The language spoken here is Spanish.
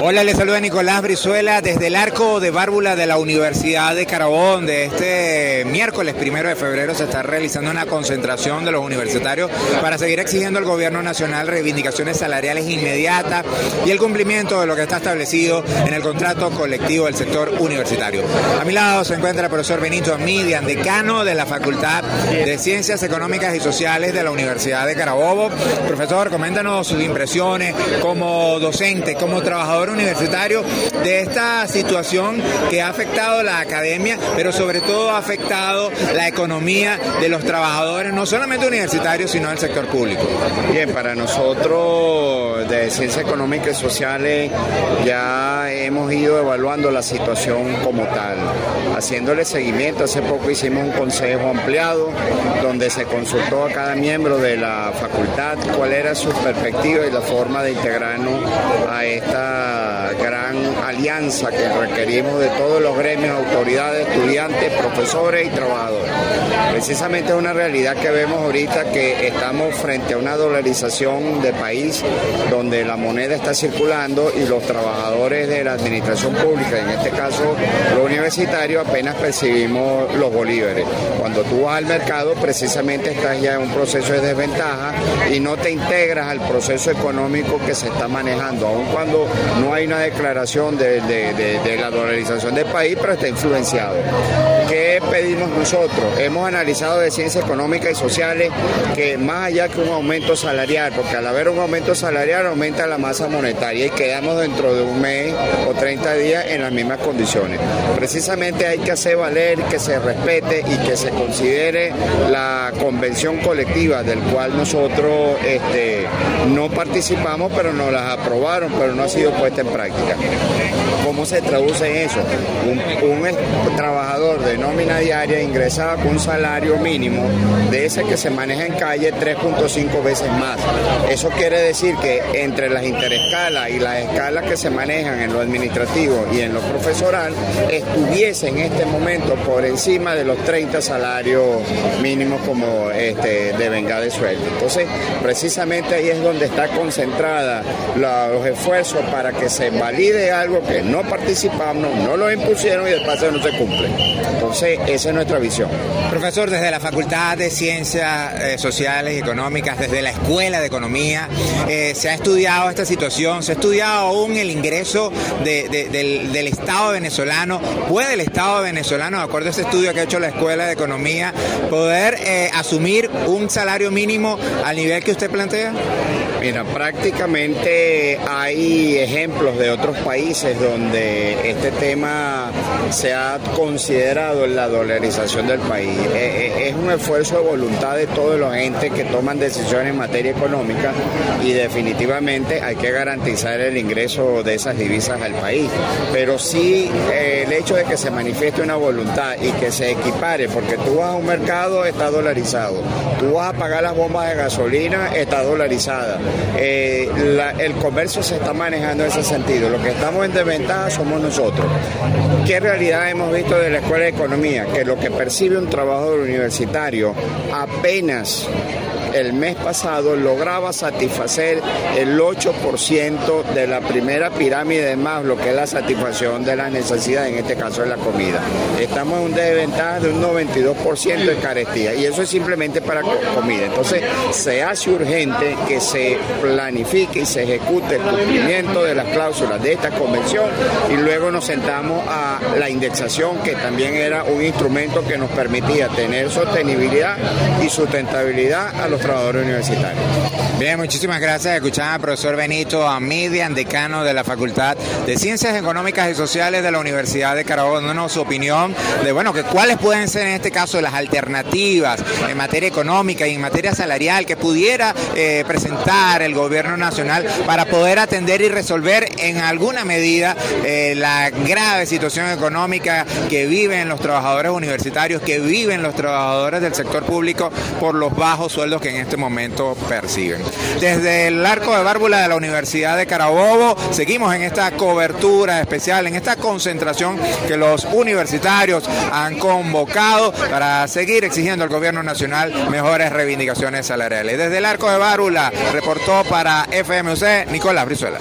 Hola, les saluda Nicolás Brizuela desde el arco de Bárbula de la Universidad de Carabobo, donde este miércoles primero de febrero se está realizando una concentración de los universitarios para seguir exigiendo al gobierno nacional reivindicaciones salariales inmediatas y el cumplimiento de lo que está establecido en el contrato colectivo del sector universitario. A mi lado se encuentra el profesor Benito Amidian, decano de la Facultad de Ciencias Económicas y Sociales de la Universidad de Carabobo. Profesor, coméntanos sus impresiones como docente, como trabajador universitario de esta situación que ha afectado la academia, pero sobre todo ha afectado la economía de los trabajadores, no solamente universitarios, sino del sector público. Bien, para nosotros de Ciencias Económicas y Sociales ya hemos ido evaluando la situación como tal, haciéndole seguimiento. Hace poco hicimos un consejo ampliado donde se consultó a cada miembro de la facultad cuál era su perspectiva y la forma de integrarnos a esta gran alianza que requerimos de todos los gremios, autoridades, estudiantes, profesores y trabajadores. Precisamente es una realidad que vemos ahorita que estamos frente a una dolarización de país donde la moneda está circulando y los trabajadores de la administración pública, en este caso los universitarios, apenas percibimos los bolívares. Cuando tú vas al mercado, precisamente estás ya en un proceso de desventaja y no te integras al proceso económico que se está manejando, aun cuando no hay una declaración de, la dolarización del país, pero está influenciado. ¿Qué pedimos nosotros? Hemos analizado de ciencias económicas y sociales que más allá que un aumento salarial, porque al haber un aumento salarial aumenta la masa monetaria y quedamos dentro de un mes o 30 días en las mismas condiciones. Precisamente hay que hacer valer que se respete y que se considere la convención colectiva del cual nosotros este, no participamos, pero nos las aprobaron, pero no ha sido puesta en práctica. ¿Cómo se traduce eso? Un, trabajador de nómina diaria ingresaba con un salario mínimo de ese que se maneja en calle 3.5 veces más. Eso quiere decir que entre las interescalas y las escalas que se manejan en lo administrativo y en lo profesoral, estuviese en este momento por encima de los 30 salarios mínimos como este, de venga de sueldo. Entonces, precisamente ahí es donde está concentrada los esfuerzos para que se valide algo que no participamos, no lo impusieron y después no se cumple. Entonces, esa es nuestra visión. Profesor, desde la Facultad de Ciencias eh, Sociales y Económicas, desde la Escuela de Economía, eh, se ha estudiado esta situación, se ha estudiado aún el ingreso del, Estado venezolano. ¿Puede el Estado venezolano, de acuerdo a ese estudio que ha hecho la Escuela de Economía, poder eh, asumir un salario mínimo al nivel que usted plantea? Mira, prácticamente hay ejemplos de otros países donde este tema se ha considerado en la dolarización del país. Eh, eh, es un esfuerzo de voluntad de todos los entes que toman decisiones en materia económica y definitivamente hay que garantizar el ingreso de esas divisas al país. Pero sí eh, el hecho de que se manifieste una voluntad y que se equipare, porque tú vas a un mercado, está dolarizado, tú vas a pagar las bombas de gasolina, está dolarizada. el comercio se está manejando en ese sentido. Lo que estamos en desventaja somos nosotros. ¿Qué realidad hemos visto de la Escuela de Economía? Que lo que percibe un trabajador universitario apenas el mes pasado lograba satisfacer el 8% de la primera pirámide de lo que es la satisfacción de las necesidades, en este caso de la comida. Estamos en un desventaja de un 92% de carestía y eso es simplemente para comida. Entonces se hace urgente que se planifique y se ejecute el cumplimiento de las cláusulas de esta convención y luego nos sentamos a la indexación que también era un instrumento que nos permitía tener sostenibilidad y sustentabilidad a los trabajadores universitarios. Bien, muchísimas gracias. Escuchaba al profesor Benito Amidian, decano de la Facultad de Ciencias Económicas y Sociales de la Universidad de Carabobo, dándonos su opinión de, bueno, que cuáles pueden ser en este caso las alternativas en materia económica y en materia salarial que pudiera eh, presentar el gobierno nacional para poder atender y resolver en alguna medida eh, la grave situación económica que viven los trabajadores universitarios, que viven los trabajadores del sector público por los bajos sueldos que en este momento perciben. Desde el arco de Bárbula de la Universidad de Carabobo, seguimos en esta cobertura especial, en esta concentración que los universitarios han convocado para seguir exigiendo al gobierno nacional mejores reivindicaciones salariales. Desde el arco de Bárbula, reportó para FMUC Nicolás Brizuela.